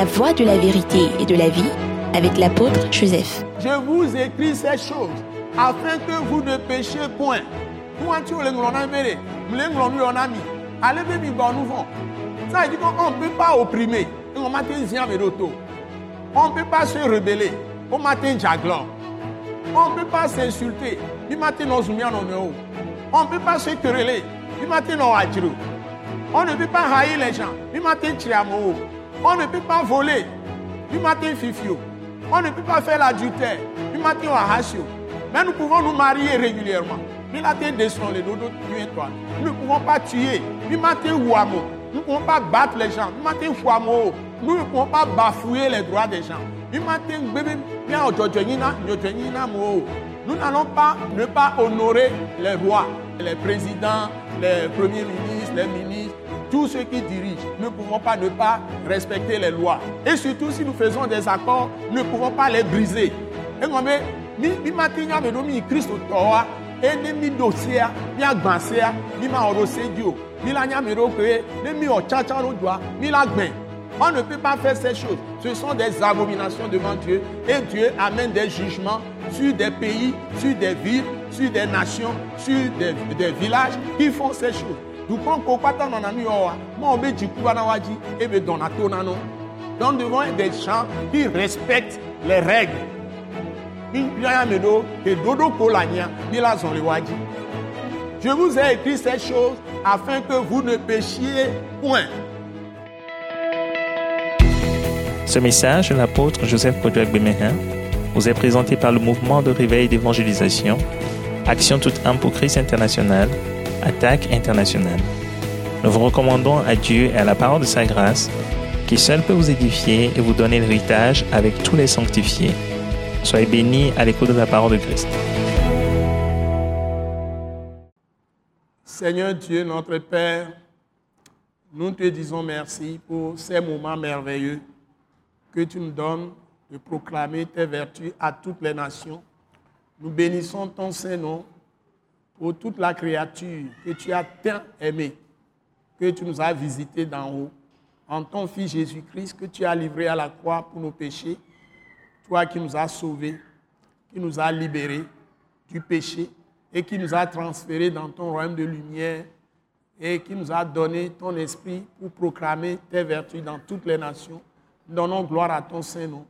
La voie de la vérité et de la vie avec l'apôtre Joseph. Je vous écris ces choses afin que vous ne péchiez point. Ça veut dire qu'on ne peut pas opprimer. On ne peut pas se rebeller. On ne peut pas s'insulter. On ne peut pas se quereller. On ne peut pas haïr les gens. On ne peut pas voler. On ne peut pas faire l'adultère. Mais nous pouvons nous marier régulièrement. Nous ne pouvons pas tuer. Nous ne pouvons pas battre les gens. Nous ne pouvons pas bafouer les droits des gens. Nous n'allons pas ne pas honorer les rois, les présidents, les premiers ministres, les ministres, tous ceux qui dirigent. Ne pouvons pas ne pas respecter les lois. Et surtout si nous faisons des accords, ne pouvons pas les briser. Et Christ ene mi dosia mi agbansea mi ma mi la doa mi la on ne peut pas faire ces choses. Ce sont des abominations devant Dieu. Et Dieu amène des jugements sur des pays, sur des villes, sur des nations, sur des villages qui font ces choses. Donc, quand on a mis moi, on veut dire et be donato nano. Donc, devant des gens qui respectent les règles je vous ai écrit ces choses afin que vous ne péchiez point. Ce message de l'apôtre Joseph Kodouak Bemehin vous est présenté par le mouvement de réveil d'évangélisation, Action toute âme pour Christ international, Attaque internationale. Nous vous recommandons à Dieu et à la parole de sa grâce, qui seul peut vous édifier et vous donner l'héritage avec tous les sanctifiés. Soyez bénis à l'écoute de la parole de Christ. Seigneur Dieu, notre Père, nous te disons merci pour ces moments merveilleux que tu nous donnes de proclamer tes vertus à toutes les nations. Nous bénissons ton Saint-Nom pour toute la créature que tu as tant aimée, que tu nous as visité d'en haut, en ton Fils Jésus-Christ que tu as livré à la croix pour nos péchés toi qui nous as sauvés, qui nous as libérés du péché et qui nous a transférés dans ton royaume de lumière et qui nous a donné ton esprit pour proclamer tes vertus dans toutes les nations. Donnons gloire à ton Saint-Nom.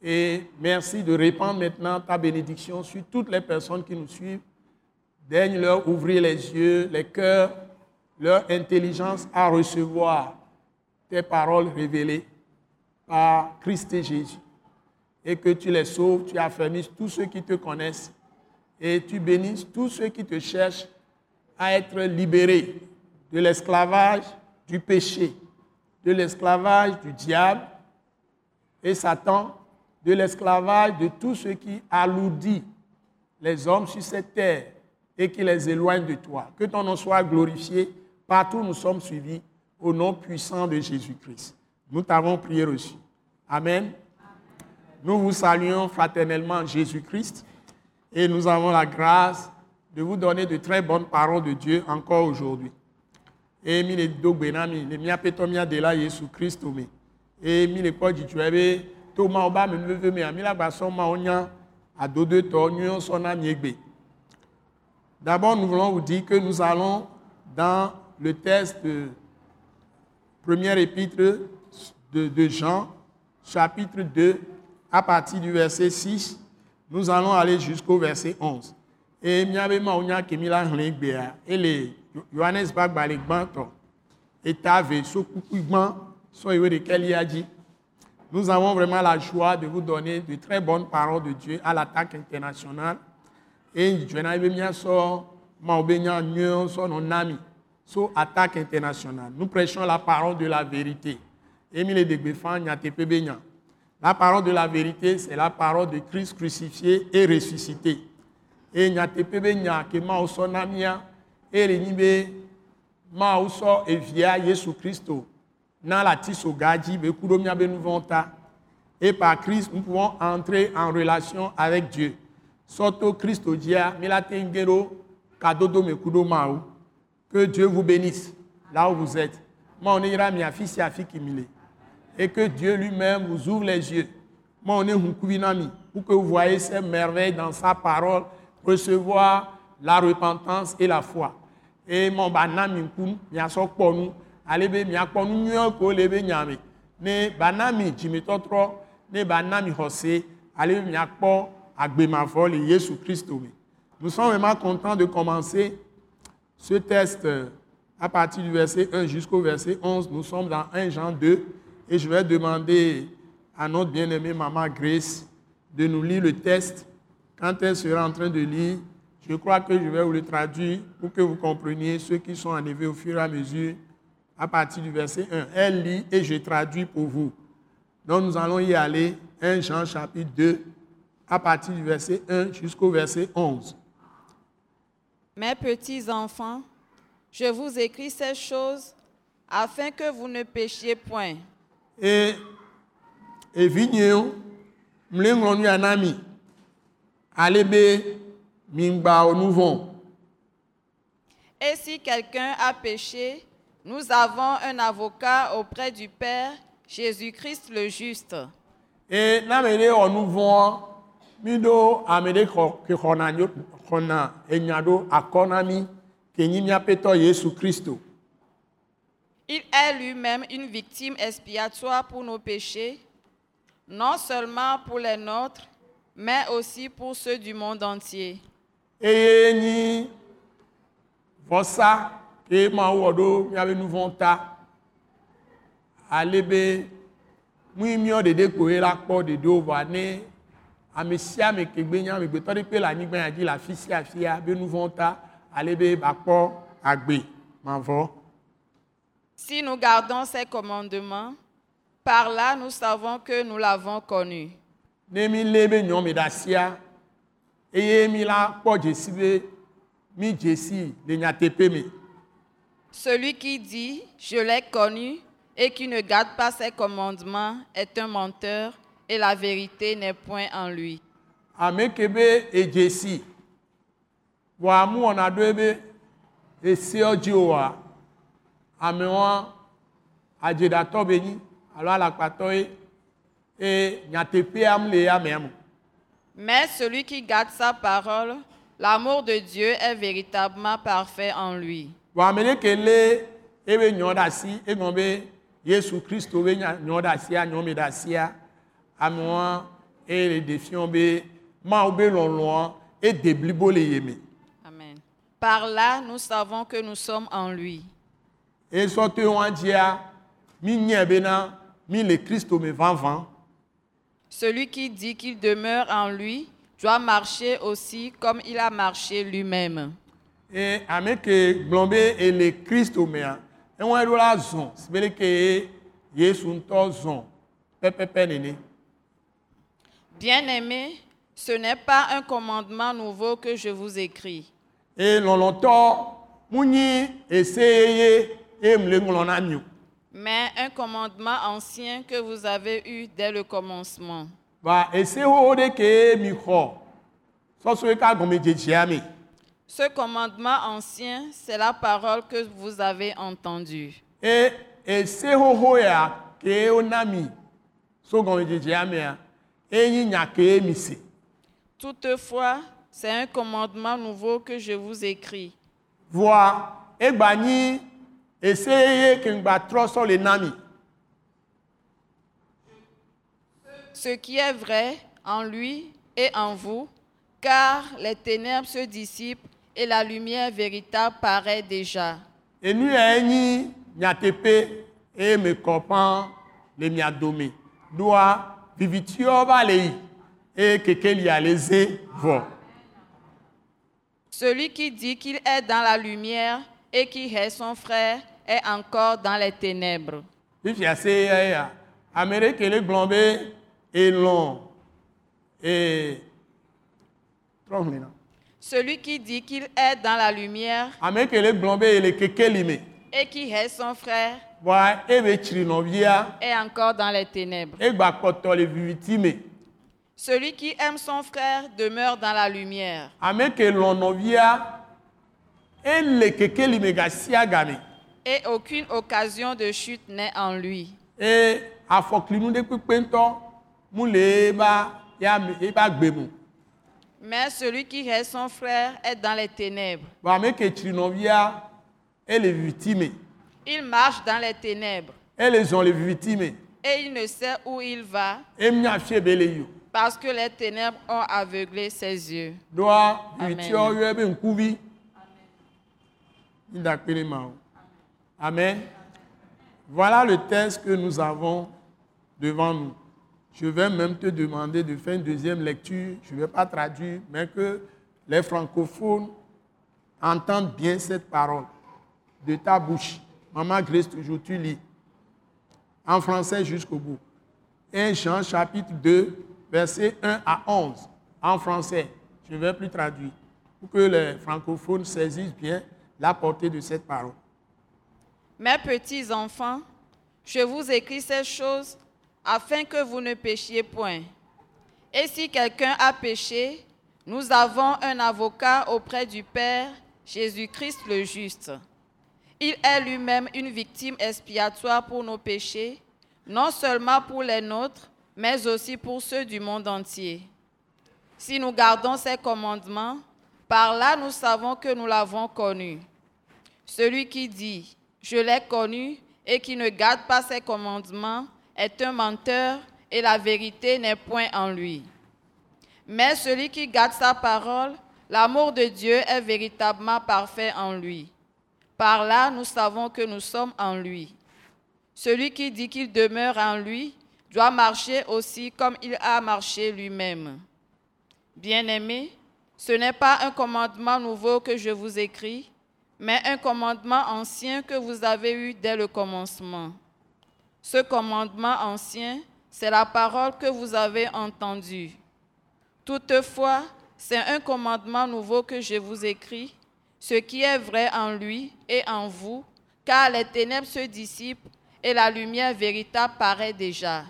Et merci de répandre maintenant ta bénédiction sur toutes les personnes qui nous suivent. Daigne-leur ouvrir les yeux, les cœurs, leur intelligence à recevoir tes paroles révélées par Christ et Jésus. Et que tu les sauves, tu affermisses tous ceux qui te connaissent et tu bénisses tous ceux qui te cherchent à être libérés de l'esclavage du péché, de l'esclavage du diable et Satan, de l'esclavage de tous ceux qui alourdit les hommes sur cette terre et qui les éloignent de toi. Que ton nom soit glorifié partout où nous sommes suivis au nom puissant de Jésus-Christ. Nous t'avons prié reçu. Amen. Nous vous saluons fraternellement Jésus-Christ et nous avons la grâce de vous donner de très bonnes paroles de Dieu encore aujourd'hui. De la be to. D'abord, nous voulons vous dire que nous allons dans le texte de première épître de, Jean, chapitre 2, à partir du verset 6, nous allons aller jusqu'au verset 11. Et. Nous avons vraiment la joie de vous donner de très bonnes paroles de Dieu à l'attaque internationale. Et je n'avais bien so ma obenya nyo so non ami so attaque internationale. Nous prêchons la parole de la vérité. Emile de Gbefan nyate pebenya. La parole de la vérité, c'est la parole de Christ crucifié et ressuscité. Et nyatepe nya ke ma so na mia e le ni be ma so evia Jésus Christo na la tiso gaji be be nuvonta. Et par Christ, nous pouvons entrer en relation avec Dieu. Soto Christo dia milatengero kadodo me kudo maou. Que Dieu vous bénisse là où vous êtes. Ma on ira mi afisi afiki et que Dieu lui-même vous ouvre les yeux. Moi, on est pour que vous voyez ces merveilles dans sa parole, recevoir la repentance et la foi. Et mon banami kun, mia so kpɔ nu, ale be mia kpɔ nu nyuie ko le be nyame. Ne banami dzimetɔtrɔ, ne banami xɔse, ale be mia Christ. Nous sommes vraiment contents de commencer ce test euh, à partir du verset 1 jusqu'au verset 11. Nous sommes dans 1 Jean 2 et je vais demander à notre bien-aimée maman Grace de nous lire le test. Quand elle sera en train de lire, je crois que je vais vous le traduire pour que vous compreniez ceux qui sont enlevés au fur et à mesure à partir du verset 1. Elle lit et je traduis pour vous. Donc nous allons y aller, 1 Jean chapitre 2, à partir du verset 1 jusqu'au verset 11. Mes petits enfants, je vous écris ces choses afin que vous ne péchiez point. Et evinyewo mle ŋlɔ nu ya na mi ale be mingba Et si quelqu'un a péché, nous avons un avocat auprès du Père, Jésus-Christ le juste. e ne ame xɔna enya ɖo akɔ na yesu kristo Il est lui-même une victime expiatoire pour nos péchés, non seulement pour les nôtres, mais aussi pour ceux du monde entier. eye nyi vɔsa ke mawu wɔ ɖo míaƒe nu vɔ̃ ta ale be nui míɔ ɖeɖe koe la kpɔ ɖeɖewo vɔa ne ame sia ame ke gbe nye amegbetɔ ɖe kpe le anyigba ya dzi le afi sia afia be nu vɔ̃ ta ale be bakpɔ agbe mavɔ Si nous gardons ces commandements, par là nous savons que nous l'avons connu. ne mi lé be nyɔme ɖe asia eye mi la kpɔ dzesi be mi dzesi le nyateƒe me Celui qui dit Je l'ai connu et qui ne garde pas ses commandements est un menteur et la vérité n'est point en lui. ame ke be edzesi vɔa mu wɔna ɖo be eseɔ dzi oa amewa adzeɖatɔ be nyi alo alakpatɔ ye eye nyateƒea mu le amea me Mais celui qui garde sa parole, l'amour de Dieu est véritablement parfait en lui. vɔ ame ɖe ke lé ebe nyɔ ɖe asi egɔme be yesu kristo be nyɔ ɖe asia nyɔme ɖe asia amewa eye le ɖe fiɔ be mawu be lɔlɔa ede blibo le ye me Amen. Par là, nous savons que nous sommes en lui. wa dzia mi bena mi le kristo me vavã Celui qui dit qu'il demeure en lui doit marcher aussi comme il a marché lui-même. eye ame ke gblɔ be ele kristo mea ɖo la yesu ŋutɔ pɛpɛpɛ nene Bien-aimés, ce n'est pas un commandement nouveau que je vous écris, mais un commandement ancien que vous avez eu dès le commencement. me Ce commandement ancien, c'est la parole que vous avez entendue. e Toutefois, c'est un commandement nouveau que je vous écris. vɔa egba nyi eseyeye ke ŋgba trɔ sɔ le na mi Ce qui est vrai en lui et en vous, car les ténèbres se dissipent et la lumière véritable paraît déjà. enu ya nyi nyateƒe eye me kɔ ƒã le mia dome ɖoa vivitiɔ va le yi eye kekelia le ze vɔ. Celui qui dit qu'il est dans la lumière et qui est son frère est encore dans les ténèbres. fifia se ya ya ame ɖe ke le gblɔ be elɔ̃ ee trɔhlẽ na Celui qui dit qu'il est dans la lumière ame ke le gblɔ be ele kekeli me et qui est son frère est encore dans les ténèbres. Celui qui aime son frère demeure dans la lumière. Et aucune occasion de chute n'est en lui. Mais celui qui hait son frère est dans les ténèbres. Vɔ ame ke tsri nɔvia ele viviti me Il marche dans les ténèbres. Ele zɔn le viviti me et il ne sait où il va. Parce que les ténèbres ont aveuglé ses yeux. amen. Voilà le texte que nous avons devant nous. Je vais même te demander de faire une deuxième lecture. Je ne vais pas traduire mais que les francophones entendent bien cette parole de ta bouche maman Grace toujours tu lis en français jusqu'au bout 1 Jean chapitre 2, versets 1 à 11, en français. Je ne vais plus traduire, pour que les francophones saisissent bien la portée de cette parole. Mes petits enfants, je vous écris ces choses afin que vous ne péchiez point. Et si quelqu'un a péché, nous avons un avocat auprès du Père, Jésus-Christ le juste. Il est lui-même une victime expiatoire pour nos péchés, non seulement pour les nôtres, mais aussi pour ceux du monde entier. Si nous gardons ses commandements, par là nous savons que nous l'avons connu. Celui qui dit Je l'ai connu et qui ne garde pas ses commandements est un menteur et la vérité n'est point en lui. Mais celui qui garde sa parole, l'amour de Dieu est véritablement parfait en lui. Par là, nous savons que nous sommes en lui. Celui qui dit qu'il demeure en lui doit marcher aussi comme il a marché lui-même. Bien-aimés, ce n'est pas un commandement nouveau que je vous écris, mais un commandement ancien que vous avez eu dès le commencement. Ce commandement ancien, c'est la parole que vous avez entendue. Toutefois, c'est un commandement nouveau que je vous écris, ce qui est vrai en lui et en vous, car les ténèbres se dissipent et la lumière véritable paraît déjà.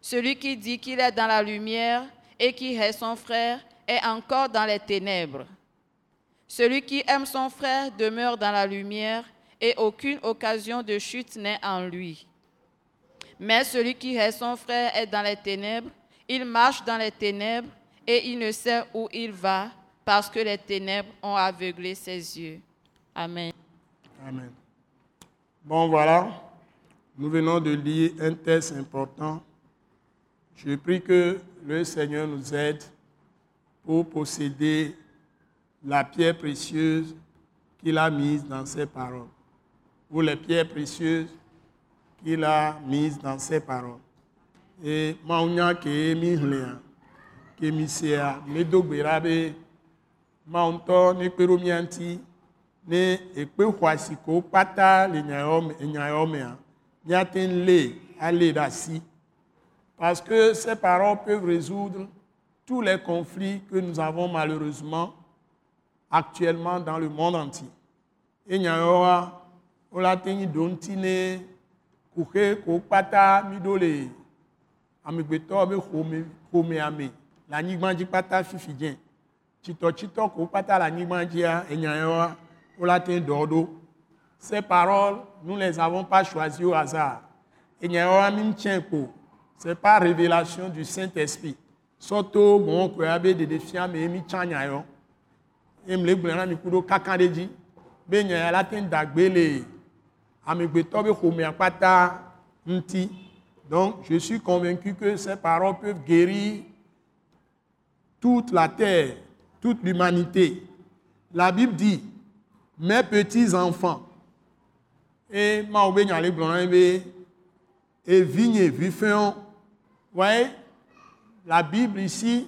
Celui qui dit qu'il est dans la lumière et qui hait son frère est encore dans les ténèbres. Celui qui aime son frère demeure dans la lumière et aucune occasion de chute n'est en lui. Mais celui qui hait son frère est dans les ténèbres, il marche dans les ténèbres et il ne sait où il va parce que les ténèbres ont aveuglé ses yeux. Amen. Amen. Bon, voilà. Nous venons de lire un texte important. Je prie que le Seigneur nous aide pour posséder la pierre précieuse qu'il a mise dans ses paroles. Ou les pierres précieuses qu'il a mises dans ses paroles. Et maunya ke mi ke mi sea, me do le nyayawo me- nyayawo mea, míate ŋu lée, alée ɖe asi. Parce que ces paroles peuvent résoudre tous les conflits que nous avons malheureusement actuellement dans le monde entier. Et nyayawoa, wola te ŋu ɖo ŋuti ne kuxe ko kpata mi ɖo le amegbetɔwo be xome xomea me le anyigba dzi kpata fifi dzɛ tsitɔtsitɔ ko kpata le anyigba dzia enya yawoa wola te dɔ ɖo ces paroles nous les avons pas choisies au hasard. Enya yawoa mi ŋtsɛ ko c'est pas révélation du saint esprit sɔto mɔ koe be ɖeɖefia me mi tsã nya yɔ emle gblẽ na mi ku ɖo kaka ɖe dzi be nya ya la te da gbe le amegbetɔ be xomea kpata ŋuti donc je suis convaincu que ces paroles peuvent guérir toute la terre, toute l'humanité. La Bible dit, mes petits enfants, et ma obe nyale gblɔna be, et vigne vifeon. Voyez, la Bible ici,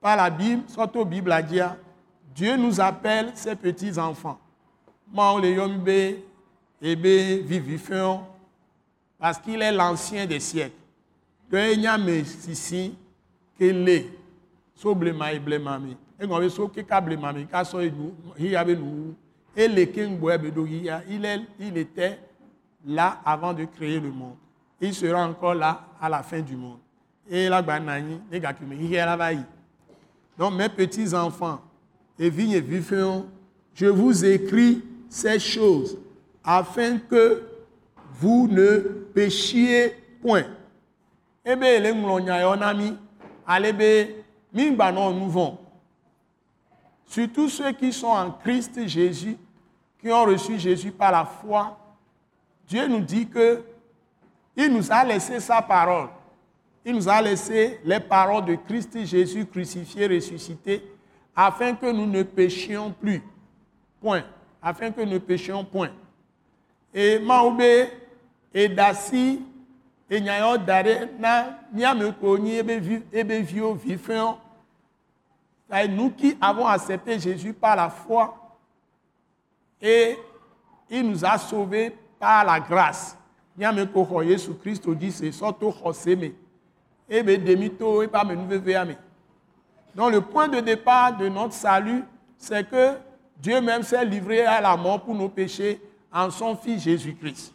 pas la Bible, surtout Bible a dit, Dieu nous appelle ses petits enfants. Ma le yom be, ebe vivifeon, parce qu'il est l'ancien des siècles. Que sisi ke le so blema e blema mi. E ngɔn be so keka blema mi ka sɔ enu hiya be nu. Et le king boy be do hiya. Il est, il était là avant de créer le monde. Il sera encore là à la fin du monde. Et la banani, les gars qui me hiya la va. Donc mes petits enfants, et vifeons, je vous écris ces choses afin que vous ne péchiez point. Ebe ele ŋlɔ nya yɔ na mi, ale mi gbanɔ nu vɔ̃. Surtout ceux qui sont en Christ Jésus, qui ont reçu Jésus par la foi, Dieu nous dit que il nous a laissé sa parole. Il nous a laissé les paroles de Christ Jésus crucifié, ressuscité, afin que nous ne péchions plus. Point. Afin que nous ne péchions point. Et Maoube et Dassi et na ebe. C'est nous qui avons accepté Jésus par la foi et il nous a sauvés par la grâce. Niameko ho Jésus Christ dit c'est surtout Hoseme. Ebe demito et pas me nous Donc le point de départ de notre salut, c'est que Dieu même s'est livré à la mort pour nos péchés en son Fils Jésus-Christ.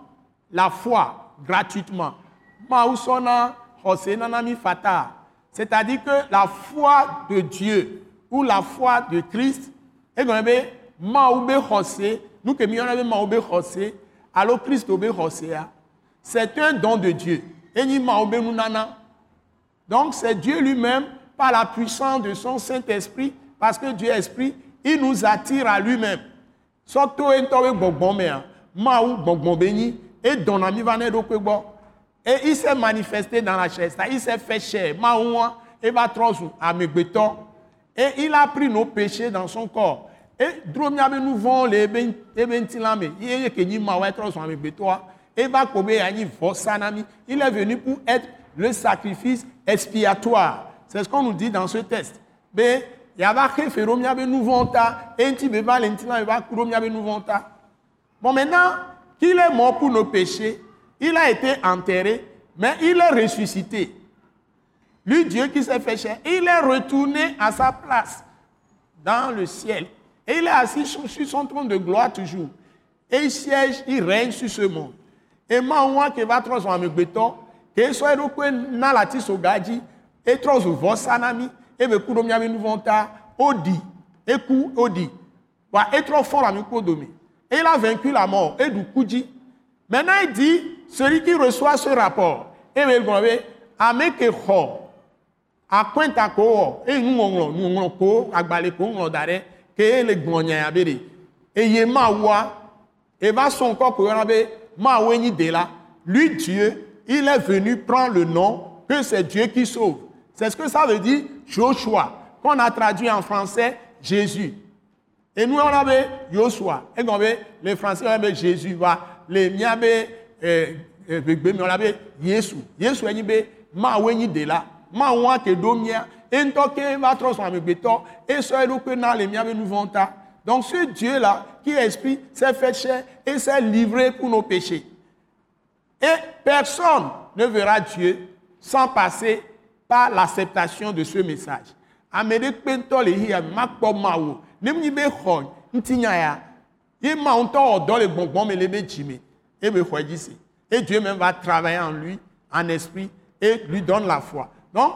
la foi gratuitement. Mawu sɔna xɔse nana mi fata. C'est à dire que la foi de dieu ou la foi de christ egɔme be mawu be xɔse nu ke mi yɔna be mawu be xɔse alo kristo be xɔsea c'est un don de dieu. Donc c'est dieu lui-même par la puissance de son Saint-Esprit, parce que Dieu esprit, il nous attire à lui-même. Surtout, et il s'est manifesté dans la chair, il s'est fait chair. Et il a pris nos péchés dans son corps. Et nous vont les il est venu pour être le sacrifice expiatoire. C'est ce qu'on nous dit dans ce test. Mais il y a marqué Feromia Benouvonta, et Inti Beba Lentina Eva Kuromia Benouvonta. Bon, maintenant qu'il est mort pour nos péchés, il a été enterré, mais il est ressuscité. Lui, Dieu qui s'est fait cher, il est retourné à sa place dans le ciel. Et il est assis sur son trône de gloire toujours. Et il siège, il règne sur ce monde. Et moi, qui va transformer béton, que soit le na la tisogaji, et souvent sanami et me kudo miami nuvonta odi et odi et trop fort kodomi et il a vaincu la mort. Et du kuji maintenant il dit celui qui reçoit ce rapport et me gombe ameke ho akwenta ko e nu nglo nu nglo ko agbale ko nglo dare ke le gbonya abere et ma wa et va son corps ko be ma lui Dieu il est venu prendre le nom que c'est Dieu qui sauve. C'est ce que ça veut dire Joshua, qu'on a traduit en français Jésus. Et nous, on avait Joshua. Et les Français, on avait Jésus. Les eh, on avait Jésus. Jésus, on avait ma de là. Ma ke domia. Et ntoke va transformer beton. Et ce que na les miabe nous vont Donc ce Dieu-là, qui est esprit, s'est fait chair et s'est livré pour nos péchés. Et personne ne verra Dieu sans passer par l'acceptation de ce message. Amede kpentɔ le hi makpɔ ma wo ne mi be xɔ ŋutinya ya ye ma ŋutɔ wɔ dɔ le gbɔngbɔn me le be dzi me e be xɔ dzi se et Dieu même va travailler en lui en esprit et lui donne la foi. Donc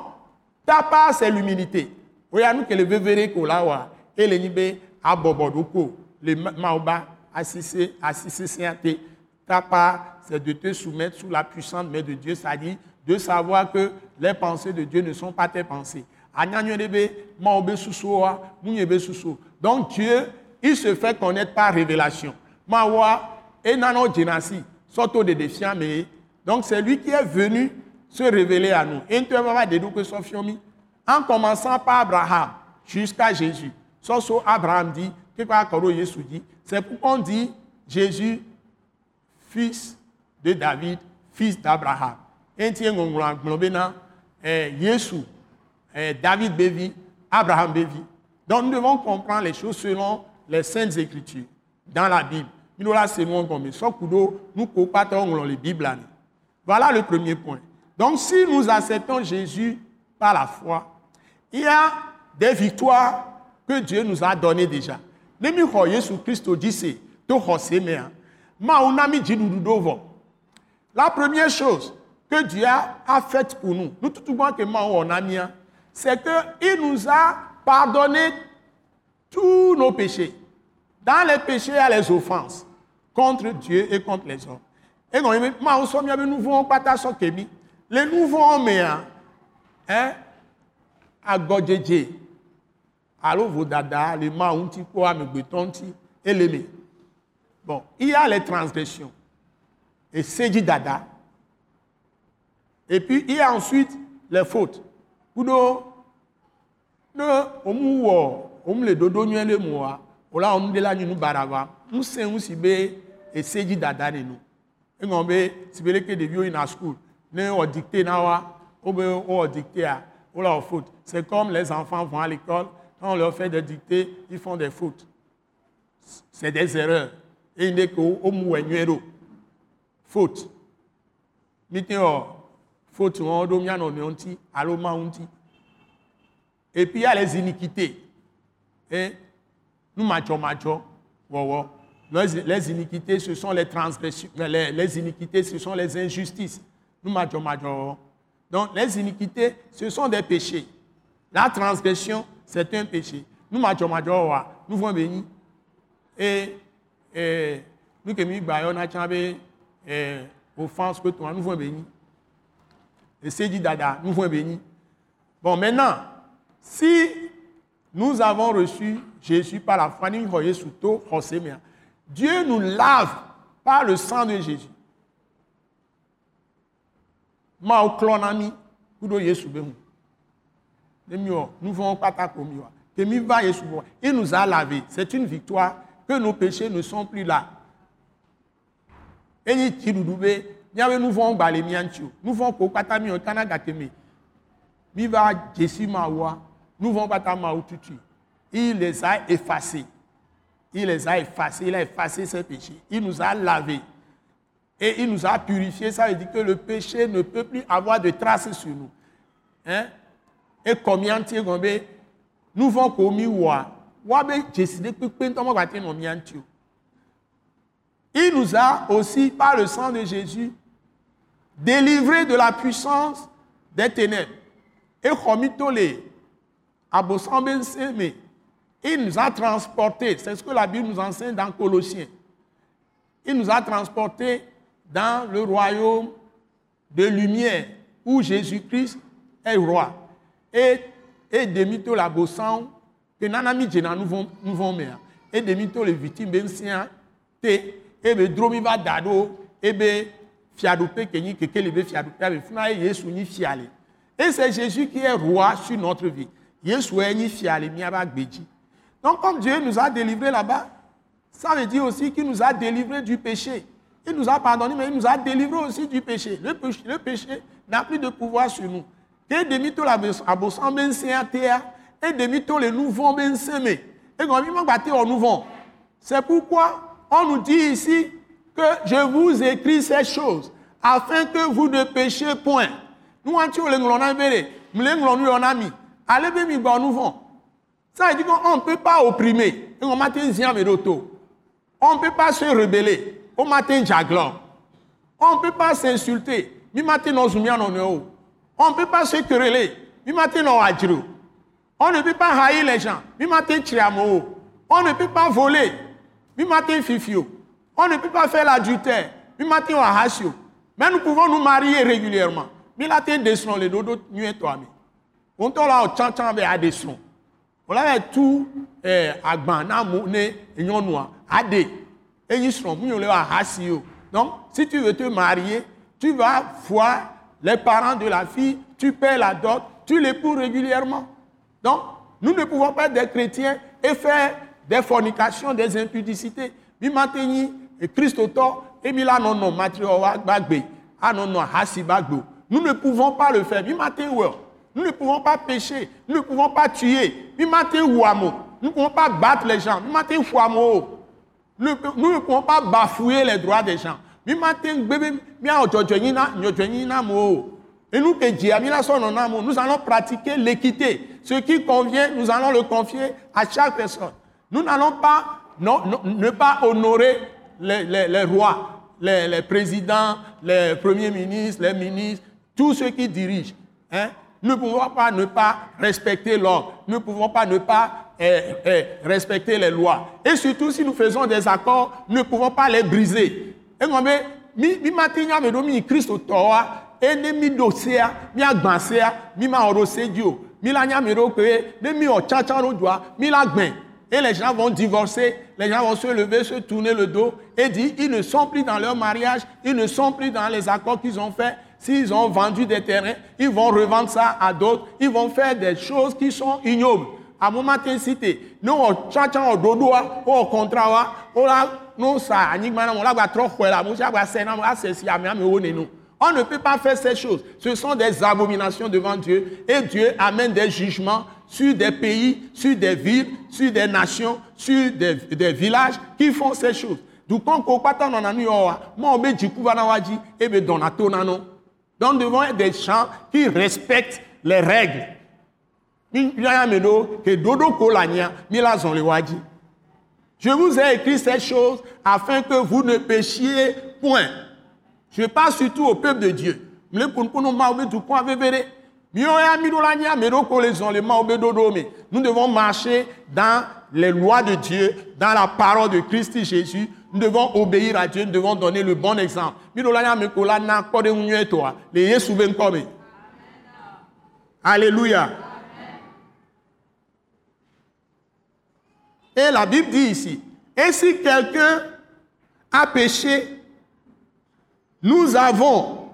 ta part c'est l'humilité. Oya nu ke le vevere ko la wa e le nyi be abɔbɔ do ko le mawo ba asise asise siate ta part c'est de te soumettre sous la puissante main de Dieu, c'est-à-dire de savoir que les pensées de Dieu ne sont pas tes pensées. Donc Dieu, il se fait connaître par révélation. Donc c'est lui qui est venu se révéler à nous. En commençant par Abraham jusqu'à Jésus. Abraham dit, c'est pourquoi on dit Jésus, fils de David, fils d'Abraham enti David bevi Abraham bevi donc nous devons comprendre les choses selon les saintes écritures dans la Bible Nous nous comme. Nous les Bibles. Voilà le premier point. Donc, si nous acceptons Jésus par la foi, il y a des victoires que Dieu nous a données déjà. Nemi dziɖuɖu vɔ. La première chose que Dieu a faite pour nous, nous tout que wɔ na mia, c'est qu'il nous a pardonné tous nos péchés. Dans les péchés, il y a les offenses contre Dieu et contre les hommes. Et quand Mawu sɔ mia be nu vɔwo kpata sɔ ke mi. Le vɔwo mea, hein, alo vodada le ma ŋuti kpɔ amegbetɔ ŋuti ele me bon il y a les transgressions esedzi dada et puis il y a ensuite les fautes kudo ne womu wɔ womu le dodo nyuie le mu wa o wɔnu de la nyinu baraba ŋusẽ ŋu si be esedzi dada ne nu eŋɔ be si be leke ɖeviwo yina school ne wɔ dicté na wa wo be wɔ dictéa wo la wɔ faute c'est comme les enfants vont à l'école quand on leur fait des dictées, ils font des fautes. C'est des erreurs. Et il n'est qu'au mouenuero. Faute. Miteo, faute, on doit bien on est allo maunti. Et puis il y a les iniquités. Et nous matchons, matchons. Les, les iniquités, ce sont les transgressions. Les, les iniquités, ce sont les injustices. Nous matchons, matchons. Donc les iniquités, ce sont des péchés. La transgression, c'est un péché. Nous matchons, matchons, nous voulons béni. Et, nous qui nous baillons, nous offense que toi, nous voulons béni. Et c'est dit dada, nous voulons béni. Bon, maintenant, si nous avons reçu Jésus par la foi, nous Dieu nous lave par le sang de Jésus. Ma au clonami, kudo Yesu behu nous voulons pas Il nous a lavé. C'est une victoire que nos péchés ne sont plus là. Et nous nous voulons balayer Nous voulons que patami on tana gateme. Miva Jessi Mawa. Nous voulons pas ta tutu. Il les a effacés. Il les a effacés. Il a effacé ses péchés. Il nous a lavés. Et il nous a purifiés. Ça veut dire que le péché ne peut plus avoir de traces sur nous. Hein? et combien tu es nous vont commis wa wa be décider que pentamo va te no miantio il nous a aussi par le sang de Jésus délivré de la puissance des ténèbres. Et chomitole il nous a transportés c'est ce que la Bible nous enseigne dans Colossiens. Il nous a transportés dans le royaume de lumière où Jésus-Christ est roi. Et et demi to la bosan que nana mi djena nous vont mea et demi to le victime ben sia te e be dado e be fiado pe kenyi keke le be fiado pe be funa yesu ni fiale et c'est Jésus qui est roi sur notre vie. Yesu est ni fiale mi aba gbeji donc comme Dieu nous a délivrés là-bas ça veut dire aussi qu'il nous a délivrés du péché. Il nous a pardonné mais il nous a délivrés aussi du péché. Le péché, le péché n'a plus de pouvoir sur nous. Et demi to la abosan ben atea et demi to le nouveau ben seme et quand battre au nouveau. C'est pourquoi on nous dit ici que je vous écris ces choses afin que vous ne péchiez point. Nous anti le nglona bere mle nglonu on ami allez be mi ba nouveau ça veut dire qu'on ne peut pas opprimer. Et on matin on ne peut pas se rebeller. Au matin jaglan on ne peut pas s'insulter. Mi matin zumia non on ne peut pas se quereller. On ne peut pas haïr les gens. On ne peut pas voler. On ne peut pas faire l'adultère. Mais nous pouvons nous marier régulièrement. Mais là, tu descends les dodo, nous toi. On t'a là, on t'a à descendre. On a tout, eh, agban, na ne, et non noir, adé. Et ils seront, nous, on Donc, si tu veux te marier, tu vas voir les parents de la fille, tu paies la dot, tu l'épouses régulièrement. Donc, nous ne pouvons pas être des chrétiens et faire des fornications, des impudicités. et Et Mila non non, ah non non, Nous ne pouvons pas le faire. Nous ne pouvons pas pécher, nous ne pouvons pas tuer. Nous ne pouvons pas battre les gens. Nous ne nous ne pouvons pas bafouer les droits des gens. Et nous nous allons pratiquer l'équité. Ce qui convient, nous allons le confier à chaque personne. Nous n'allons pas non, ne pas honorer les, rois, les, présidents, les premiers ministres, les ministres, tous ceux qui dirigent. hein. Ne pouvons pas ne pas respecter l'ordre. Ne pouvons pas ne pas eh, eh, respecter les lois. Et surtout, si nous faisons des accords, ne pouvons pas les briser. Et gbɛn. Et les gens vont divorcer, les gens vont se lever, se tourner le dos et dire ils ne sont plus dans leur mariage, ils ne sont plus dans les accords qu'ils ont faits. S'ils ont vendu des terrains, ils vont revendre ça à d'autres, ils vont faire des choses qui sont ignobles. À mon matin cité, nous on tchatcha on dodoa, on contrat wa, on la non ça, on la trop sena, on amé amé nous. On ne peut pas faire ces choses. Ce sont des abominations devant Dieu. Et Dieu amène des jugements sur des pays, sur des villes, sur des nations, sur des, villages qui font ces choses. Donc, nuit, moi, on. Donc, être des gens qui respectent les règles. Je vous ai écrit ces choses afin que vous ne péchiez point. Je parle surtout au peuple de Dieu. Nous devons marcher dans les lois de Dieu, dans la parole de Christ Jésus. Nous devons obéir à Dieu, nous devons donner le bon exemple. Ben. Alléluia. Et la Bible dit ici, et si quelqu'un a péché, nous avons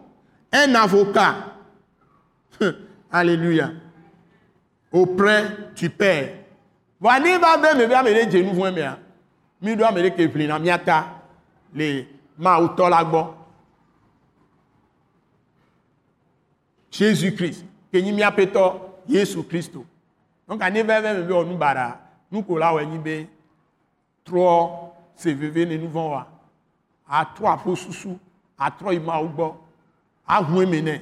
un avocat, alléluia, auprès du Père. Wani va be me bia me de jenu fun me a. Mi do me de ke fili na miata le ma utɔ la gbɔ. Jésus-Christ, ke nyi miaƒetɔ Yesu Kristo. Donc ani vɛvɛ me be wɔ nu bara, nu ko la wɔ nyi be trɔ se veve ne nu vɔn wa. Atrɔ aƒo susu, atrɔ yi ma wo gbɔ, ahu eme nɛ.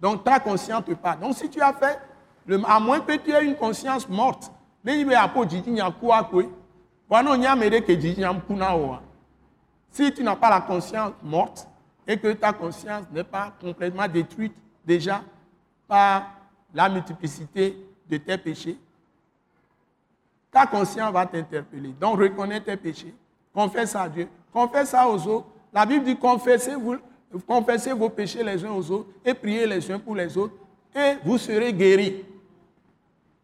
Donc ta conscience te parle. Donc si tu as fait, le, à moins que tu aies une conscience morte. Si tu n'as pas la conscience morte et que ta conscience n'est pas complètement détruite déjà par la multiplicité de tes péchés, ta conscience va t'interpeller. Donc reconnais tes péchés, confesse à Dieu, confesse ça aux autres. La Bible dit confessez-vous, confessez vos péchés les uns aux autres et priez les uns pour les autres et vous serez guéris.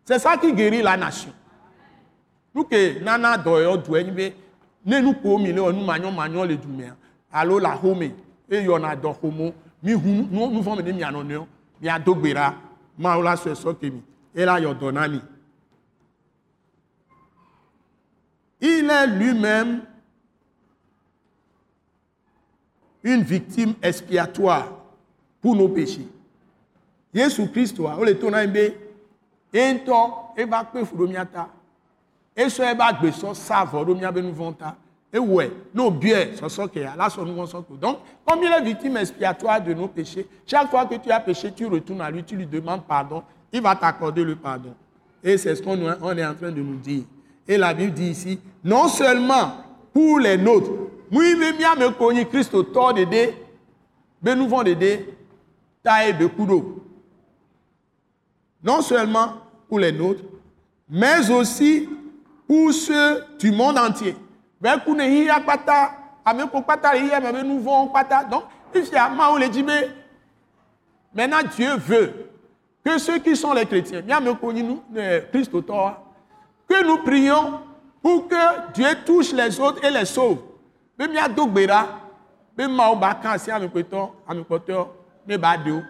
C'est ça qui guérit la nation. Nous que nana doyo doué be ne nu ko mi le nu manyo manyo le dumea alo la home e yo na do homo mi hu nu nu fo me de mi anonyo mi adogbera ma o la so so kemi e la yo donami il est lui-même une victime expiatoire pour nos péchés. Jésus Christ, o le to na be ento e ba pe fu do miata eso ebe agbesɔ sa avɔ ɖo míabe nu vɔ̃ ta ewɔe ne obiɛ sɔsɔ ke ala sɔ nu vɔ̃ sɔ ko donc comme il est victime expiatoire de nos péchés chaque fois que tu as péché tu retournes à lui tu lui demandes pardon il va t'accorder le pardon. Et c'est ce qu'on on est en train de nous dire. Et la Bible dit ici non seulement pour les nôtres mui be miame ko nyi Kristo tɔ dede be nu vɔ̃ dede ta ye be ku ɖo non seulement pour les nôtres, mais aussi pour ceux du monde entier. Ben, kuna hiya kpata, ame ko kpata hiya, mais nous vont kpata. Donc, il y a ma le mais maintenant Dieu veut que ceux qui sont les chrétiens, bien me connaît nous, euh, Christ auteur, que nous prions pour que Dieu touche les autres et les sauve. Be míado gbe ɖa be mawo ba ka asi amikpetɔ amikpɔtɔ ne ba ɖe wo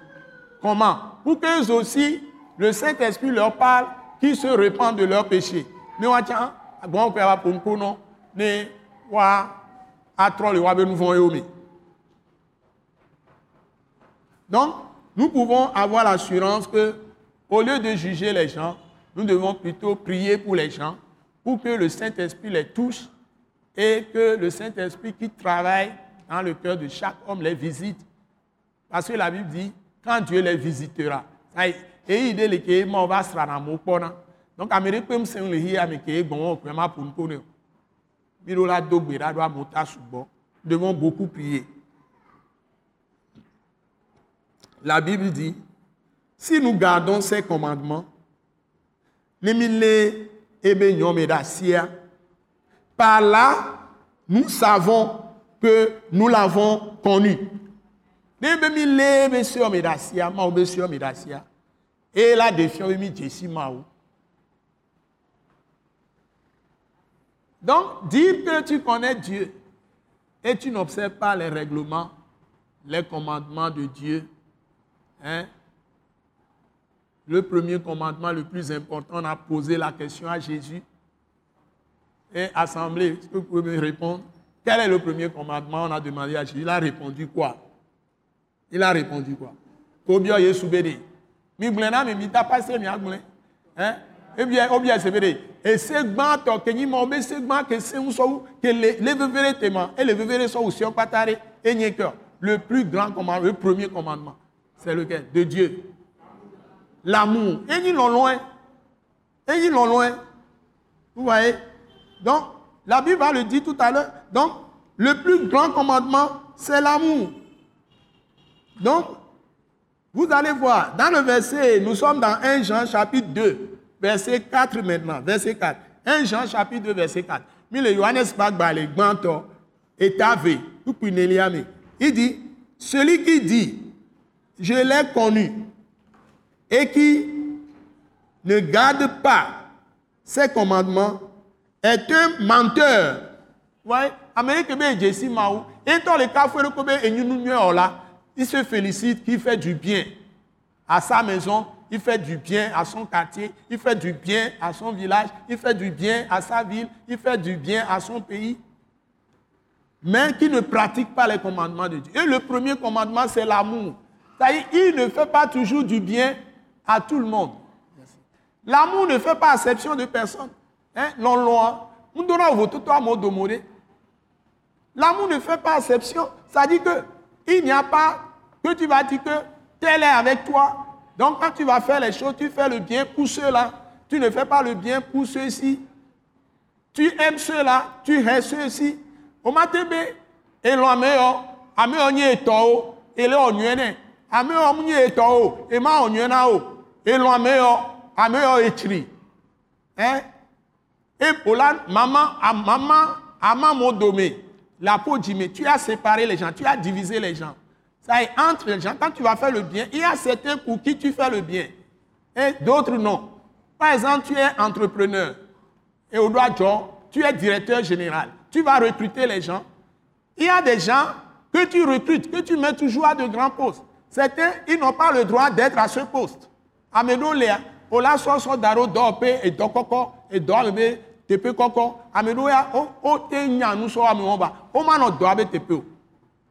comment? Pour que eux aussi le saint esprit leur parle qu'ils se répandent de leurs péchés. Ne woatsã gbɔn ƒe ava ƒo ŋkonɔ ne wa atrɔ le woabe nu vɔ̃ yewo me donc nous pouvons avoir l'assurance que au lieu de juger les gens nous devons plutôt prier pour les gens pour que le Saint-Esprit les touche et que le Saint-Esprit qui travaille dans le cœur de chaque homme les visite. Parce que la Bible dit, quand Dieu les visitera, est, et il se rendre Donc, devons beaucoup prier. La Bible dit, si nous gardons ces commandements, les là, nous savons que nous l'avons connu. Et la. Donc, dire que tu connais Dieu et tu n'observes pas les règlements, les commandements de Dieu, hein, le premier commandement le plus important, on a posé la question à Jésus. Et assemblée, est-ce que vous pouvez me répondre Quel est le premier commandement On a demandé à Jésus. Il a répondu quoi Il a répondu quoi Combien est soubédé Mi glena mi mi tapa se mi agble. Hein Et bien, ou bien c'est vrai. Et c'est grand que ni mo be c'est grand que c'est un so que les les vevere tema et les vevere so aussi patare et n'y cœur. Le plus grand commandement, le premier commandement, c'est lequel? De Dieu l'amour. Et ils l'ont loin. Et ils l'ont loin. Vous voyez? Donc, la Bible va le dire tout à l'heure. Donc, le plus grand commandement, c'est l'amour. Donc, vous allez voir, dans le verset, nous sommes dans 1 Jean chapitre 2, verset 4 maintenant, verset 4. 1 Jean chapitre 2, verset 4. Mais Johannes Bagbale, Gbanto, et Tavé, il dit, celui qui dit, je l'ai connu, et qui ne garde pas ses commandements est un menteur. Ouais. Et dans le cas il se félicite qu'il fait du bien à sa maison, il fait du bien à son quartier, il fait du bien à son village, il fait du bien à sa ville, il fait du bien à son pays, mais qui ne pratique pas les commandements de Dieu. Et le premier commandement, c'est l'amour. Il ne fait pas toujours du bien à tout le monde. L'amour ne fait pas exception de personne. Hein? L'amour ne fait pas exception. Ça dit que il n'y a pas que tu vas dire que tel est avec toi. Donc quand tu vas faire les choses, tu fais le bien pour ceux-là. Tu ne fais pas le bien pour ceux-ci. Tu aimes ceux-là, tu hais ceux-ci. Au matin, et l'on a mis un eto, et l'on a mis un eto, et ma on elon ameyo ameyo etri hein? Et la maman à maman à maman domé la peau dit mais tu as séparé les gens tu as divisé les gens. Ça est entre les gens. Quand tu vas faire le bien il y a certains pour qui tu fais le bien. Et d'autres non. Par exemple tu es entrepreneur. Et au doigt tu es directeur général. Tu vas recruter les gens. Il y a des gens que tu recrutes que tu mets toujours à de grands postes. Certains ils n'ont pas le droit d'être à ce poste. Ameɖewo lia wola sɔsɔ da ɖo dɔwɔƒe edɔ kɔkɔ edɔ be teƒe kɔkɔ ameɖewo ya wote nya nusɔ amewo ba womanɔ dɔa be teƒe o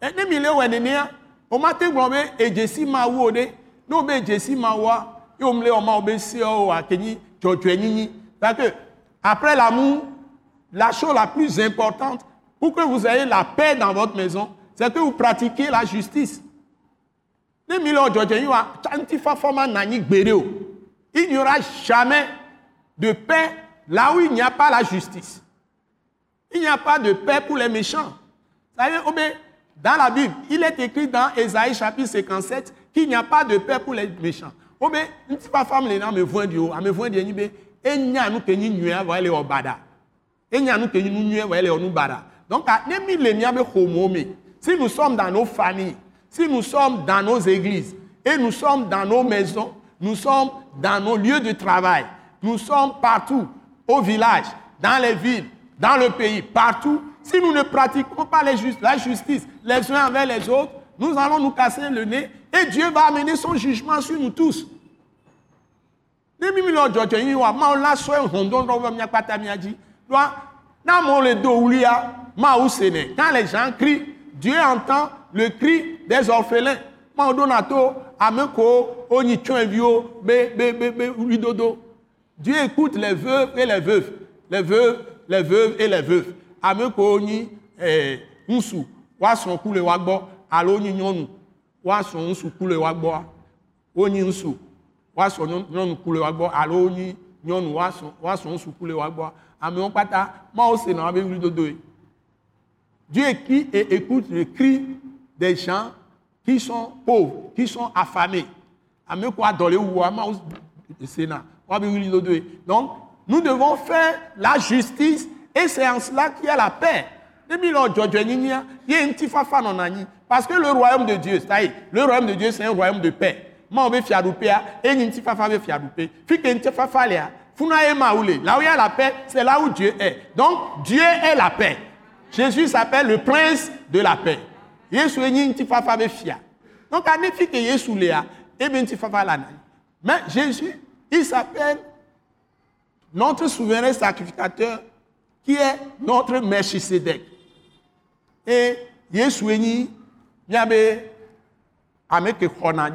ne mi le wɔ nenea womate gblɔ be edzesi ma wu o ɖe ne wo be edzesi ma wua ye wòm le wɔma wo be sewo akenyi dzɔdzɔe nyinyi que après l'amour la chose la plus importante pour que vous ayez la paix dans votre maison c'est que vous pratiquez la justice il n'y aura jamais de paix là où il n'y a pas la justice. Il n'y a pas de paix pour les méchants. Dans la Bible, il est écrit dans Ésaïe chapitre 57 qu'il n'y a pas de paix pour les méchants. Obe, nti pa fam le na me voin di o, ame voin di enyi be enya nu kenyi nyua wa ele obada. Enya nu kenyi nyua wa ele onu bada. Donc, me. Si nous sommes dans nos familles, si nous sommes dans nos églises et nous sommes dans nos maisons, nous sommes dans nos lieux de travail, nous sommes partout, au village, dans les villes, dans le pays, partout, Si nous ne pratiquons pas la justice les uns envers les autres, nous allons nous casser le nez et Dieu va amener son jugement sur nous tous. Nɛ quand les gens crient Dieu entend le cri des orphelins Dieu écoute les veuves et les veuves. Les veuves, les veuves et les veuves. Amekoni, eh, Nsu, Wason Kule Wagbo, Aloni Nyonu, Wason Nsu Kule Wagbo, Oni Nsu, Wason Nyonu Kule Wagbo, Aloni Nyonu, Wason Nsu Kule Wagbo. Ameon Pata, Maose Nan Abe Dodoe. Dieu écoute le cri des gens qui sont pauvres, qui sont affamés. Amekwa Dole Ouama, Sénat. 3,02. Donc, nous devons faire la justice et c'est en cela qu'il y a la paix. Parce que le royaume de Dieu, c'est-à-dire, le royaume de Dieu, c'est un royaume de paix. Moi, on veut faire hein. et Nintifafa veut faire hein. Là où il y a la paix, c'est là où Dieu est. Donc, Dieu est la paix. Jésus s'appelle le prince de la paix. Donc, à Néfi que Yesu Léa, et Nintifafa la Mais Jésus, il s'appelle notre souverain sacrificateur qui est notre Melchisedec. Et Yesu enyi miabe ame ke xɔna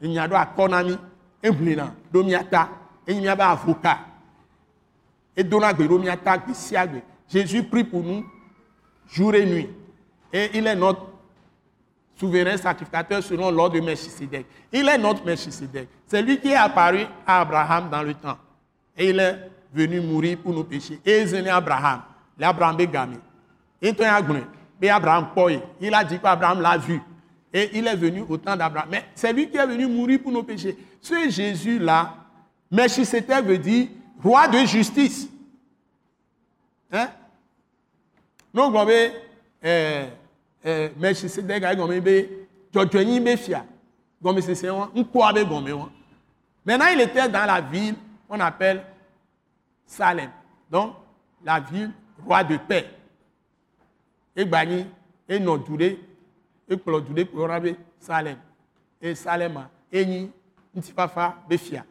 nya ɖo akɔ na mi eʋlina ɖo mia ta enyi miabe avocat edona gbe ɖo mia ta gbe sia gbe Jésus prie pour nous jour et nuit. Et il est notre souverain sacrificateur selon l'ordre de Melchisedec. Il est notre Melchisedec. C'est lui qui est apparu à Abraham dans le temps. Et il est venu mourir pour nos péchés. Et il est Abraham. L'Abraham gamé. Et Abraham. Il a dit qu'Abraham l'a vu. Et il est venu au temps d'Abraham. Mais c'est lui qui est venu mourir pour nos péchés. Ce Jésus-là, Melchisedec veut dire roi de justice. Hein? gɔn be ɛɛ ɛɛ Melchisedec ayi gɔn be dzɔdzɔnyi be fia. Gɔmesese wɔn ŋkua be gɔme wɔn maintenant il était dans la ville qu'on appelle Salem. Donc la ville roi de paix. Egbanyi enɔ du ɖe ekplɔ du ɖe kplɔ be Salem. E Salema enyi ŋutifafa be fia.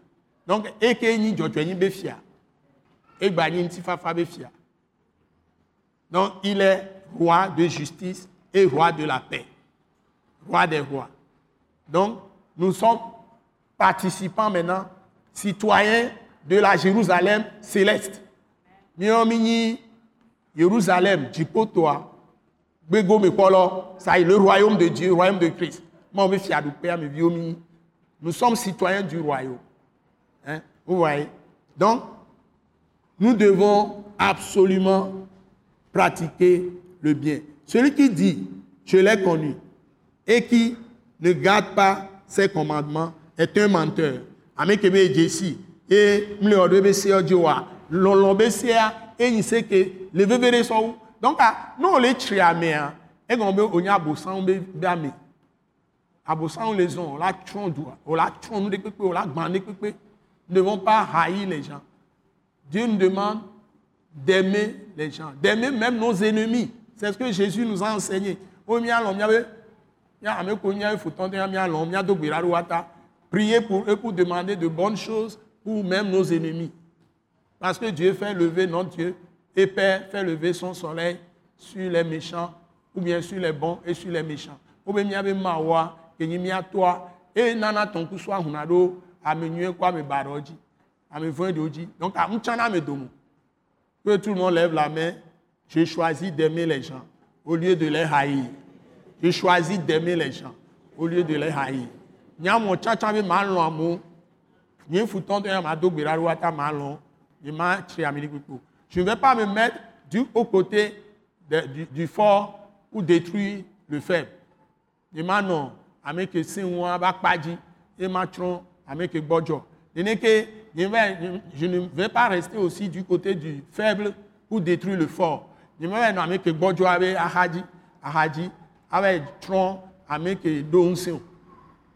Donc eke enyi dzɔdzɔnyi be fia. Egbanyi ŋutifafa be fia. Donc, il est roi de justice et roi de la paix. Roi des rois. Donc, nous sommes participants maintenant, citoyens de la Jérusalem céleste. Miomini, Jérusalem, Djipotoa, Begome Polo, ça est le royaume de Dieu, le royaume de Christ. Moi. Nous sommes citoyens du royaume. Hein? Vous voyez? Donc, nous devons absolument pratiquer le bien. Celui qui dit, je l'ai connu, et qui ne garde pas ses commandements, est un menteur. Ame kebe Jesi, et mle odo be se ojoa, lolo be se a, et il sait que le bébé so où. Donc, ah, nous on les tri ame a, et on be onya abosan be be ame. Abosan les ont, on la tron on la tron nous on la pepe. Nous ne devons pas haïr les gens. Dieu nous demande d'aimer les gens, d'aimer même nos ennemis. C'est ce que Jésus nous a enseigné. Priez pour eux pour demander de bonnes choses pour même nos ennemis. Parce que Dieu fait lever notre Dieu et Père fait lever son soleil sur les méchants ou bien sur les bons et sur les méchants. Et nana ton hunado, amenue kwa me. Donc, me que tout le monde lève la main, j'ai choisi d'aimer les gens au lieu de les haïr. J'ai choisi d'aimer les gens au lieu de les haïr. Nyamo tchatcha be malon amo. Nye fouton de ma do gbera wata malon. Nye ma tri amini pipo. Je ne vais pas me mettre du au côté de- du, du fort pour détruire le faible. Nye ma non, ame ke sinwa ba kpaji, et ma tron, ame ke ke, je je ne vais pas rester aussi du côté du faible pour détruire le fort. Vais non, ame ke bodjo abe ahadi, ahadi, abe tron, ame ke donsion.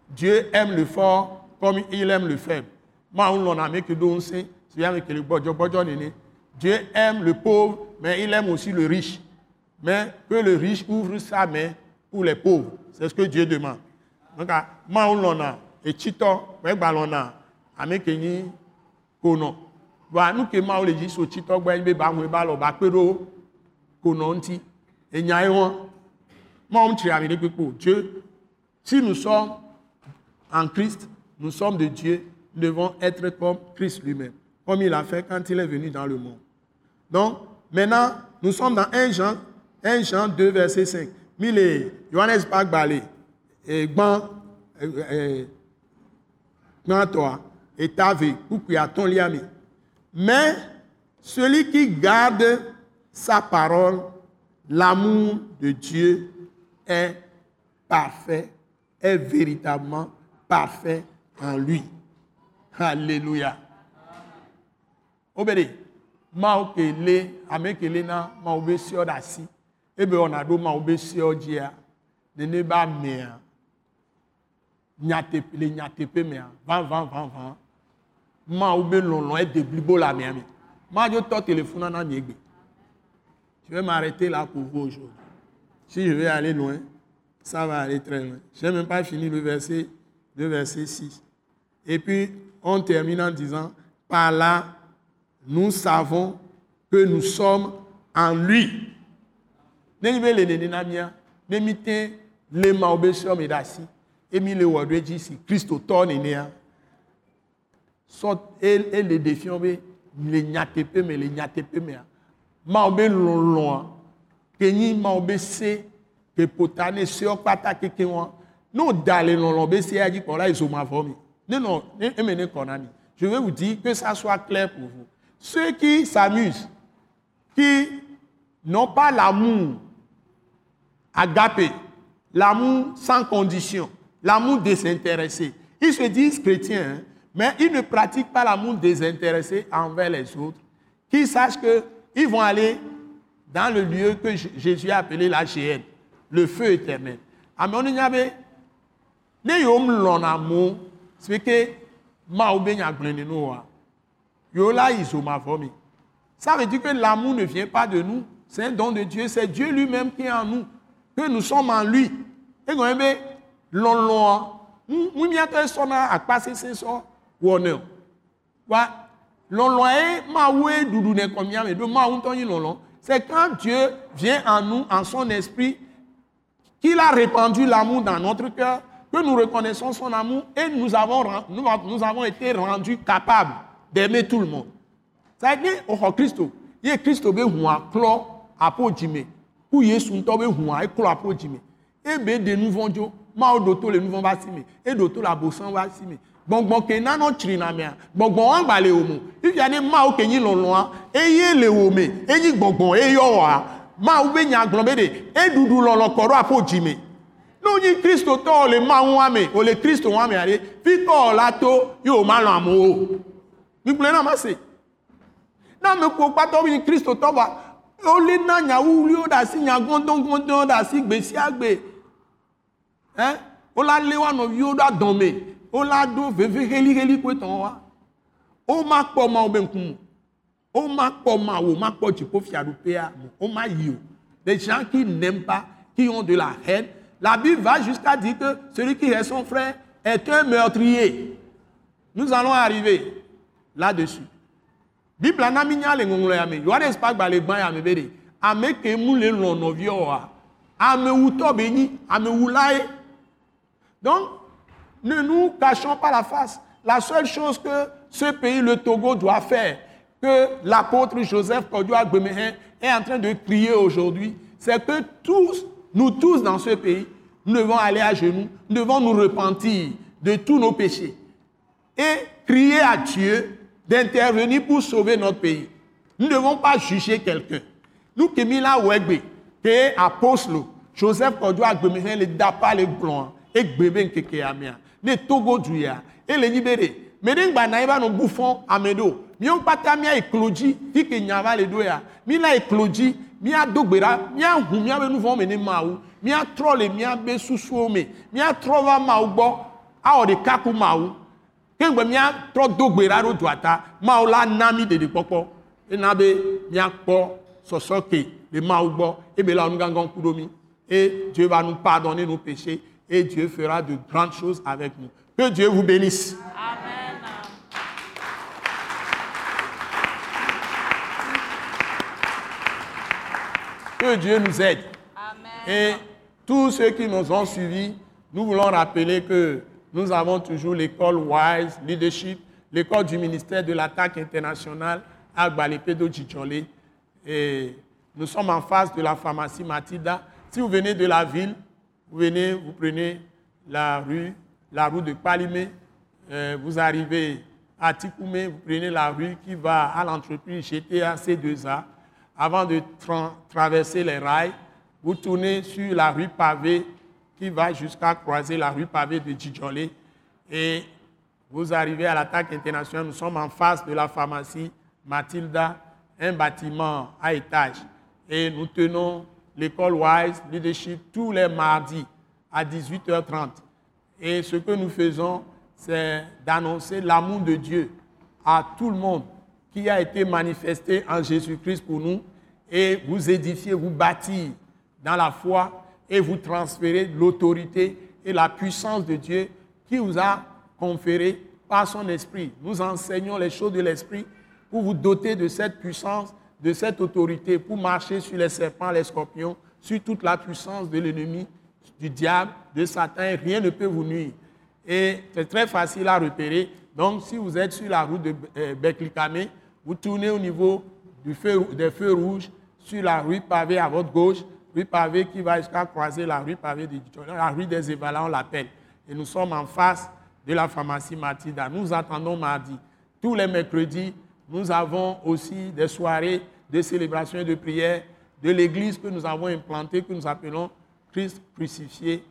Dieu aime le fort comme il aime le faible. Moi, on a mis que donser, c'est avec le bodjo bodjo nene. Dieu aime le pauvre, mais il aime aussi le riche. mais que le riche ouvre sa main pour les pauvres. C'est ce que Dieu demande. Donc, ma lona et chito, we balona, ame kenyi kono. Wa nou ke ma le ji so chito gba be ba ngwe ba lo ba pero kono Et nya won. Ma on Dieu. Si nous sommes en Christ, nous sommes de Dieu, nous devons être comme Christ lui-même, comme il a fait quand il est venu dans le monde. Donc, maintenant, nous sommes dans 1 Jean, 1 Jean 2, verset 5. Mille Johannes et Gban, toi, et ou liami. Mais celui qui garde sa parole, l'amour de Dieu est parfait, est véritablement parfait en lui. Alléluia. Obédé. Mao kele, ame kele na ma obe sio da si. Ebe ona do ma obe sio jia. Nene ba mea. Nyate le nyate pe mea. Van van van van. Ma obe lon e de blibo la mea. Ma jo to téléphone na mi egbe. Je vais m'arrêter là pour vous aujourd'hui. Si je vais aller loin, ça va aller très loin. Je n'ai même pas fini le verset, le verset 6. Et puis, on termine en disant, par là, nous savons que nous sommes en lui. Nenyibe le nene na mia, nemite le ma obe sio me dasi, emi le wodwe ji si Kristo to nene a. So el el le defion be le nyatepe me le nyatepe me a. Ma obe lon lon a. Kenyi ma obe se ke potane se ok pata keke wan. Non lon be se a di kon la iso ma fomi. Non, non, emene konami. Je vais vous dire que ça soit clair pour vous. Ceux qui s'amusent, qui n'ont pas l'amour agapé, l'amour sans condition, l'amour désintéressé, ils se disent chrétiens, hein, mais ils ne pratiquent pas l'amour désintéressé envers les autres. Qu'ils sachent qu'ils vont aller dans le lieu que Jésus a appelé la GN, le feu éternel. Amen. Yom lon amour, c'est que. Yola. Ça veut dire que l'amour ne vient pas de nous. C'est un don de Dieu. C'est Dieu lui-même qui est en nous. Que nous sommes en lui. Et quand même, l'on l'on. Nous m'y attendons à passer ces sorts. Wonner. Wa. L'on l'on est ma oué doudou ne combien mais de ma ou ton l'on l'on. C'est quand Dieu vient en nous, en son esprit, qu'il a répandu l'amour dans notre cœur, que nous reconnaissons son amour et nous avons, nous, nous avons été rendus capables d'aimer tout le monde. Ça veut dire, au Christ, il a Christ qui a clos à Podjime, ou Yesu qui a clos à Podjime. Et bien, de nouveaux jours, ma doto le nouveau basime, et doto la bossan basime. Bon, bon, que nan non trina mea, bon, bon, an bale omo. Il y a des ma ou kenyi lon loin, et ye le ome, et yi bon, bon, et yo wa, ma ou be nya glombe de, et doudou lon lon koro à Podjime. Nou yi kristo to le ma wame, o le kristo wame ale, fi to la to, yo ma lan mo o. Mi ple nan mase. Nan me kou pato yi kristo to ba, o le nan nya ou li o da si nya gondon gondon da si gbe si agbe. Hein? O la le wa no yo da donme. O la do veve heli heli kwe ton wa. O ma po ma o ben kum. O ma po ma o ma po ti ko fi adupe a. O ma yi o. Des gens qui n'aiment pas, qui ont de la haine, la Bible va jusqu'à dire que celui qui est son frère est un meurtrier. Nous allons arriver là-dessus. Bible na minya le ngonglo ya me. Yohane spak ba le gban ya me bere. Ame ke mu le lon novio wa. Ame wuto beni, ame wulae. Donc, ne nous cachons pas la face. La seule chose que ce pays, le Togo, doit faire, que l'apôtre Joseph Kodjoa Gbemehen est en train de crier aujourd'hui, c'est que tous nous tous dans ce pays, nous devons aller à genoux, nous devons nous repentir de tous nos péchés et crier à Dieu d'intervenir pour sauver notre pays. Nous ne devons pas juger quelqu'un. Nous qui là Wegbe, que apôtre Joseph Kodjo Agbemehen le dapa le blanc et gbebe nkeke amia, ne togo duya et le libéré. Mais nous avons un bouffon amedo. Nous avons pas tamia éclogi, fi que nyava le doya. Mi la éclogi, mia dogbera mia hu mia be nuvɔ me ne mawu mia trɔ le mia be susuwo me mia trɔ va mawu gbɔ awɔ ɖeka ku mawu kegbe mia trɔ dogbera ɖo dua ta mawu la na mi ɖeɖekpɔkpɔ ena be mia kpɔ sɔsɔ ke le Maoubo, et Kudomi. Et Dieu va nous pardonner nos péchés et Dieu fera de grandes choses avec nous. Que Dieu vous bénisse. Amen. Que Dieu nous aide. Amen. Et tous ceux qui nous ont suivis, nous voulons rappeler que nous avons toujours l'école WISE Leadership, l'école du ministère de l'attaque internationale à Djidjolé. Et nous sommes en face de la pharmacie Matilda. Si vous venez de la ville, vous venez, vous prenez la rue, de Palimé, euh, vous arrivez à Tikoumé, vous prenez la rue qui va à l'entreprise GTA C2A. Avant de traverser les rails, vous tournez sur la rue pavée qui va jusqu'à croiser la rue pavée de Djidjolé et vous arrivez à l'attaque internationale. Nous sommes en face de la pharmacie Matilda, un bâtiment à étage. Et nous tenons l'école Wise Leadership tous les mardis à 18h30. Et ce que nous faisons, c'est d'annoncer l'amour de Dieu à tout le monde qui a été manifesté en Jésus-Christ pour nous et vous édifier, vous bâtir dans la foi et vous transférer l'autorité et la puissance de Dieu qui vous a conféré par son esprit. Nous enseignons les choses de l'esprit pour vous doter de cette puissance, de cette autorité, pour marcher sur les serpents, les scorpions, sur toute la puissance de l'ennemi, du diable, de Satan. Rien ne peut vous nuire. Et c'est très facile à repérer. Donc, si vous êtes sur la route de euh, Beklikame, vous tournez au niveau des feux rouges sur la rue pavée à votre gauche, rue pavée qui va jusqu'à croiser la rue pavée de la rue des Évalats, on l'appelle. Et nous sommes en face de la pharmacie Matilda. Nous attendons mardi. Tous les mercredis, nous avons aussi des soirées de célébration et de prière de l'église que nous avons implantée, que nous appelons Christ crucifié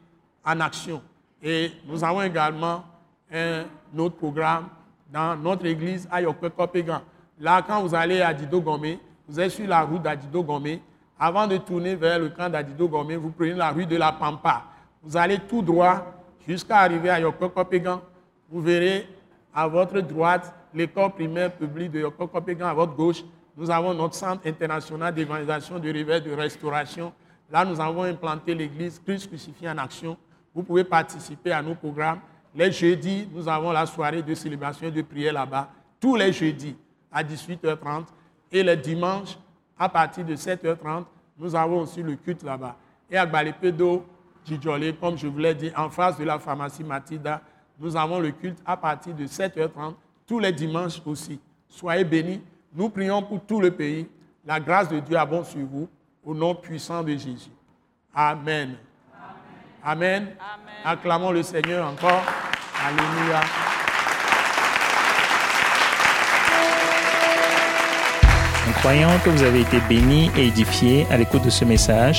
en action. Et nous avons également un autre programme dans notre église à Yokwekopegan. Là, quand vous allez à Dido Gomé, vous êtes sur la route d'Adido Gomé, avant de tourner vers le camp d'Adido Gomé, vous prenez la rue de la Pampa. Vous allez tout droit jusqu'à arriver à Yokokopégan. Vous verrez à votre droite l'école primaire publique de Yokokopégan, à votre gauche. Nous avons notre centre international d'évangélisation, de réveil, de restauration. Là, nous avons implanté l'église Christ crucifié en action. Vous pouvez participer à nos programmes. Les jeudis, nous avons la soirée de célébration et de prière là-bas, tous les jeudis à 18h30. Et les dimanches, à partir de 7h30, nous avons aussi le culte là-bas. Et à Gbalepedo, Djidjolé, comme je vous l'ai dit, en face de la pharmacie Matida, nous avons le culte à partir de 7h30, tous les dimanches aussi. Soyez bénis. Nous prions pour tout le pays. La grâce de Dieu abonde sur vous, au nom puissant de Jésus. Amen. Amen. Amen. Acclamons le Seigneur encore. Alléluia. Nous croyons que vous avez été bénis et édifiés à l'écoute de ce message.